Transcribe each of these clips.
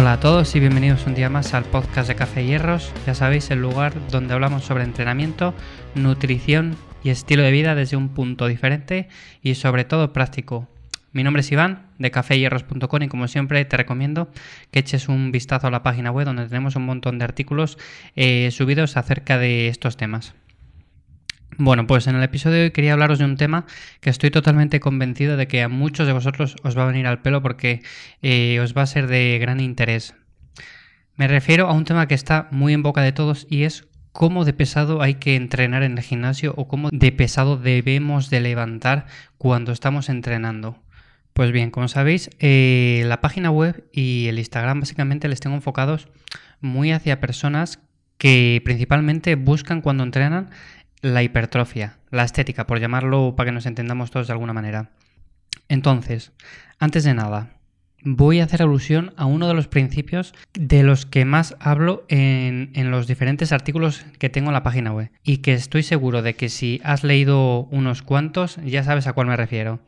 Hola a todos y bienvenidos un día más al podcast de Café Hierros. Ya sabéis, el lugar donde hablamos sobre entrenamiento, nutrición y estilo de vida desde un punto diferente y sobre todo práctico. Mi nombre es Iván de caféhierros.com y como siempre te recomiendo que eches un vistazo a la página web donde tenemos un montón de artículos eh, subidos acerca de estos temas. Bueno, pues en el episodio de hoy quería hablaros de un tema que estoy totalmente convencido de que a muchos de vosotros os va a venir al pelo porque eh, os va a ser de gran interés. Me refiero a un tema que está muy en boca de todos y es cómo de pesado hay que entrenar en el gimnasio o cómo de pesado debemos de levantar cuando estamos entrenando. Pues bien, como sabéis, eh, la página web y el Instagram básicamente les tengo enfocados muy hacia personas que principalmente buscan cuando entrenan la hipertrofia, la estética, por llamarlo para que nos entendamos todos de alguna manera. Entonces, antes de nada, voy a hacer alusión a uno de los principios de los que más hablo en, los diferentes artículos que tengo en la página web y que estoy seguro de que si has leído unos cuantos ya sabes a cuál me refiero.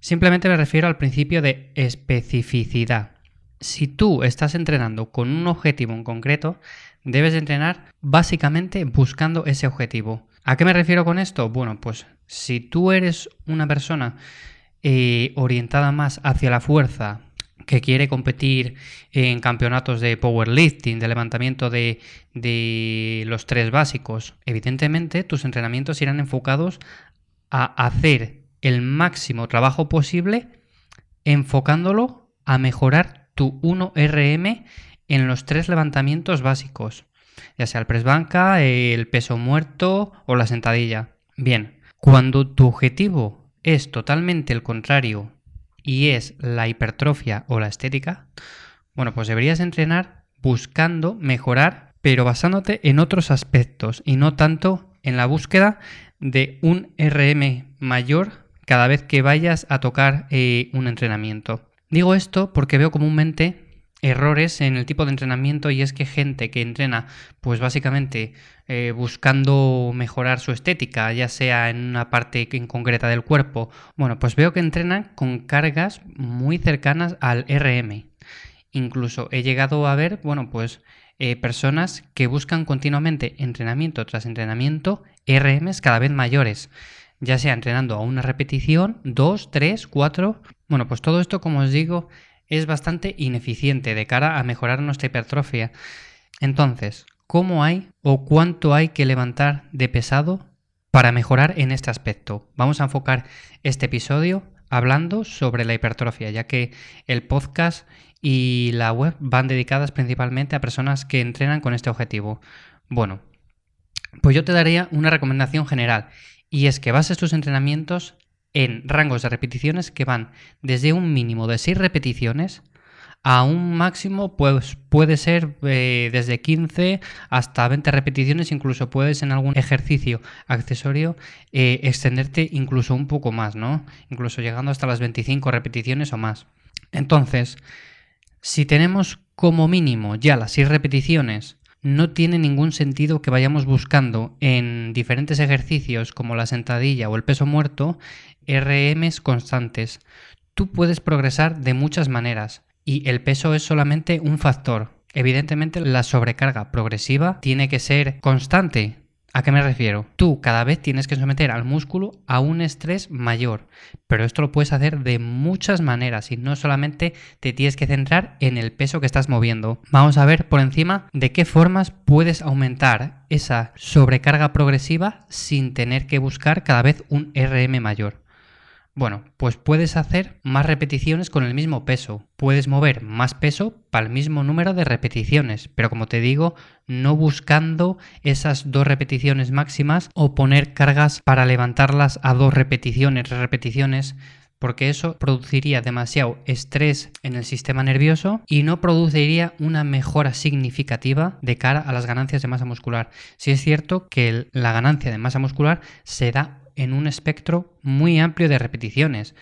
Simplemente me refiero al principio de especificidad. Si tú estás entrenando con un objetivo en concreto, debes entrenar básicamente buscando ese objetivo. ¿A qué me refiero con esto? Bueno, pues si tú eres una persona eh, orientada más hacia la fuerza, que quiere competir en campeonatos de powerlifting, de levantamiento de, de los tres básicos, evidentemente tus entrenamientos irán enfocados a hacer el máximo trabajo posible enfocándolo a mejorar tu 1RM en los tres levantamientos básicos, ya sea el press banca, el peso muerto o la sentadilla. Bien, cuando tu objetivo es totalmente el contrario y es la hipertrofia o la estética, bueno, pues deberías entrenar buscando mejorar, pero basándote en otros aspectos y no tanto en la búsqueda de un RM mayor cada vez que vayas a tocar eh, un entrenamiento. Digo esto porque veo comúnmente errores en el tipo de entrenamiento y es que gente que entrena pues básicamente eh, buscando mejorar su estética, ya sea en una parte en concreta del cuerpo, bueno, pues veo que entrenan con cargas muy cercanas al RM. Incluso he llegado a ver, bueno, pues eh, personas que buscan continuamente entrenamiento tras entrenamiento RMs cada vez mayores ya sea entrenando a una repetición, dos, tres, cuatro. Bueno, pues todo esto, como os digo, es bastante ineficiente de cara a mejorar nuestra hipertrofia. Entonces, ¿cómo hay o cuánto hay que levantar de pesado para mejorar en este aspecto? Vamos a enfocar este episodio hablando sobre la hipertrofia, ya que el podcast y la web van dedicadas principalmente a personas que entrenan con este objetivo. Bueno, pues yo te daría una recomendación general, y es que bases tus entrenamientos en rangos de repeticiones que van desde un mínimo de 6 repeticiones a un máximo pues puede ser eh, desde 15 hasta 20 repeticiones, incluso puedes en algún ejercicio accesorio eh, extenderte incluso un poco más, ¿no? Incluso llegando hasta las 25 repeticiones o más. Entonces, si tenemos como mínimo ya las 6 repeticiones no tiene ningún sentido que vayamos buscando en diferentes ejercicios como la sentadilla o el peso muerto RMs constantes. Tú puedes progresar de muchas maneras y el peso es solamente un factor. Evidentemente la sobrecarga progresiva tiene que ser constante, ¿A qué me refiero? Tú cada vez tienes que someter al músculo a un estrés mayor, pero esto lo puedes hacer de muchas maneras y no solamente te tienes que centrar en el peso que estás moviendo. Vamos a ver por encima de qué formas puedes aumentar esa sobrecarga progresiva sin tener que buscar cada vez un RM mayor. Bueno, pues puedes hacer más repeticiones con el mismo peso. Puedes mover más peso para el mismo número de repeticiones, pero como te digo, no buscando esas dos repeticiones máximas o poner cargas para levantarlas a dos repeticiones, repeticiones, porque eso produciría demasiado estrés en el sistema nervioso y no produciría una mejora significativa de cara a las ganancias de masa muscular. Si es cierto que la ganancia de masa muscular se da en un espectro muy amplio de repeticiones.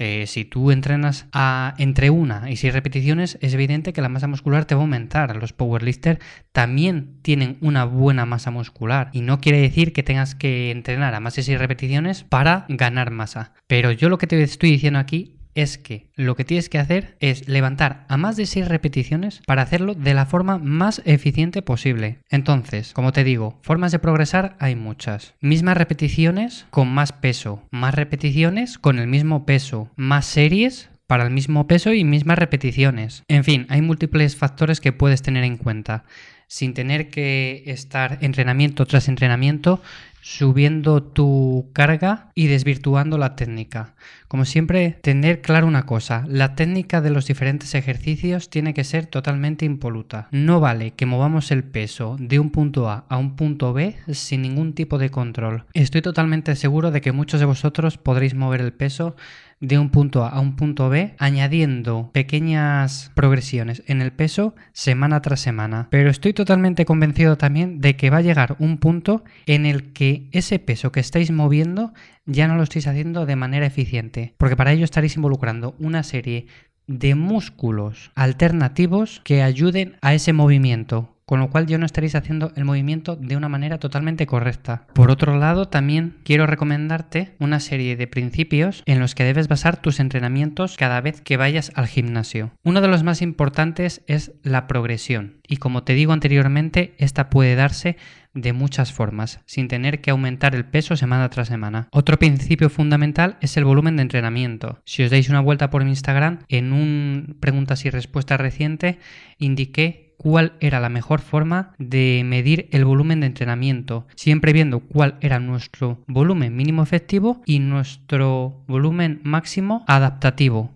Eh, si tú entrenas a entre una y seis repeticiones, es evidente que la masa muscular te va a aumentar. Los powerlifters también tienen una buena masa muscular y no quiere decir que tengas que entrenar a más de seis repeticiones para ganar masa. Pero yo lo que te estoy diciendo aquí es que lo que tienes que hacer es levantar a más de 6 repeticiones para hacerlo de la forma más eficiente posible. Entonces, como te digo, formas de progresar hay muchas. Mismas repeticiones con más peso, más repeticiones con el mismo peso, más series para el mismo peso y mismas repeticiones. En fin, hay múltiples factores que puedes tener en cuenta sin tener que estar entrenamiento tras entrenamiento subiendo tu carga y desvirtuando la técnica. Como siempre, tener claro una cosa, la técnica de los diferentes ejercicios tiene que ser totalmente impoluta. No vale que movamos el peso de un punto A a un punto B sin ningún tipo de control. Estoy totalmente seguro de que muchos de vosotros podréis mover el peso de un punto A a un punto B, añadiendo pequeñas progresiones en el peso semana tras semana. Pero estoy totalmente convencido también de que va a llegar un punto en el que ese peso que estáis moviendo ya no lo estáis haciendo de manera eficiente, porque para ello estaréis involucrando una serie de músculos alternativos que ayuden a ese movimiento con lo cual ya no estaréis haciendo el movimiento de una manera totalmente correcta. Por otro lado, también quiero recomendarte una serie de principios en los que debes basar tus entrenamientos cada vez que vayas al gimnasio. Uno de los más importantes es la progresión, y como te digo anteriormente, esta puede darse de muchas formas, sin tener que aumentar el peso semana tras semana. Otro principio fundamental es el volumen de entrenamiento. Si os dais una vuelta por mi Instagram, en un preguntas y respuestas reciente indiqué cuál era la mejor forma de medir el volumen de entrenamiento, siempre viendo cuál era nuestro volumen mínimo efectivo y nuestro volumen máximo adaptativo.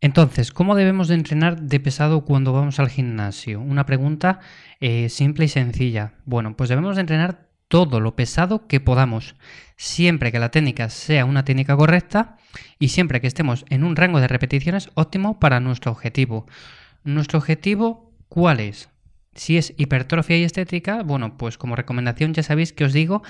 Entonces, ¿cómo debemos de entrenar de pesado cuando vamos al gimnasio? Una pregunta eh, simple y sencilla. Bueno, pues debemos de entrenar todo lo pesado que podamos, siempre que la técnica sea una técnica correcta y siempre que estemos en un rango de repeticiones óptimo para nuestro objetivo. Nuestro objetivo ¿Cuál es? Si es hipertrofia y estética, bueno, pues como recomendación ya sabéis que os digo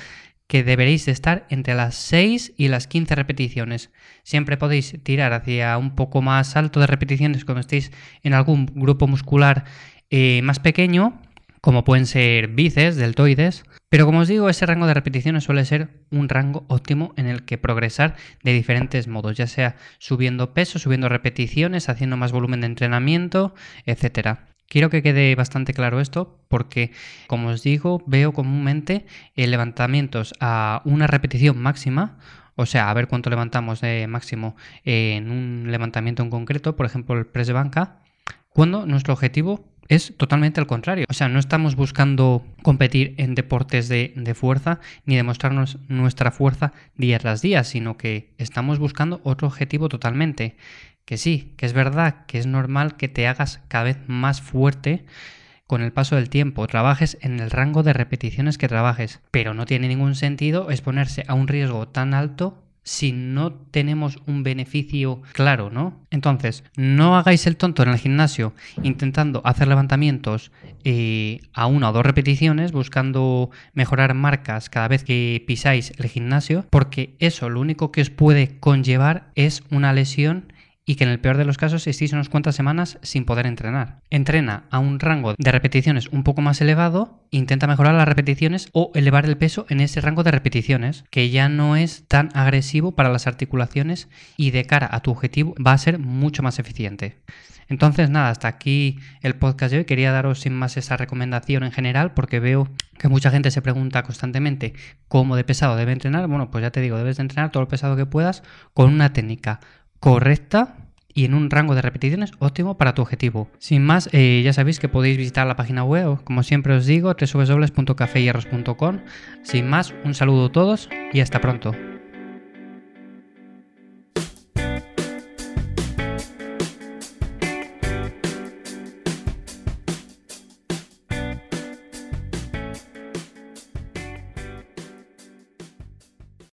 que deberéis estar entre las 6 y las 15 repeticiones. Siempre podéis tirar hacia un poco más alto de repeticiones cuando estéis en algún grupo muscular eh, más pequeño, como pueden ser bíceps, deltoides, pero como os digo, ese rango de repeticiones suele ser un rango óptimo en el que progresar de diferentes modos, ya sea subiendo peso, subiendo repeticiones, haciendo más volumen de entrenamiento, etcétera. Quiero que quede bastante claro esto porque, como os digo, veo comúnmente eh, levantamientos a una repetición máxima, o sea, a ver cuánto levantamos de máximo en un levantamiento en concreto, por ejemplo el press de banca, cuando nuestro objetivo es totalmente al contrario. O sea, no estamos buscando competir en deportes de, de, fuerza ni demostrarnos nuestra fuerza día tras día, sino que estamos buscando otro objetivo totalmente que sí, que es verdad que es normal que te hagas cada vez más fuerte con el paso del tiempo, trabajes en el rango de repeticiones que trabajes, pero no tiene ningún sentido exponerse a un riesgo tan alto si no tenemos un beneficio claro, ¿no? Entonces, no hagáis el tonto en el gimnasio intentando hacer levantamientos eh, a una o dos repeticiones, buscando mejorar marcas cada vez que pisáis el gimnasio, porque eso lo único que os puede conllevar es una lesión y que en el peor de los casos estéis unas cuantas semanas sin poder entrenar. Entrena a un rango de repeticiones un poco más elevado, intenta mejorar las repeticiones o elevar el peso en ese rango de repeticiones, que ya no es tan agresivo para las articulaciones y de cara a tu objetivo va a ser mucho más eficiente. Entonces, nada, hasta aquí el podcast de hoy. Quería daros sin más esa recomendación en general porque veo que mucha gente se pregunta constantemente cómo de pesado debe entrenar. Bueno, pues ya te digo, debes de entrenar todo lo pesado que puedas con una técnica correcta y en un rango de repeticiones óptimo para tu objetivo. Sin más, eh, ya sabéis que podéis visitar la página web, como siempre os digo, www.cafeyerros.com. Sin más, un saludo a todos y hasta pronto.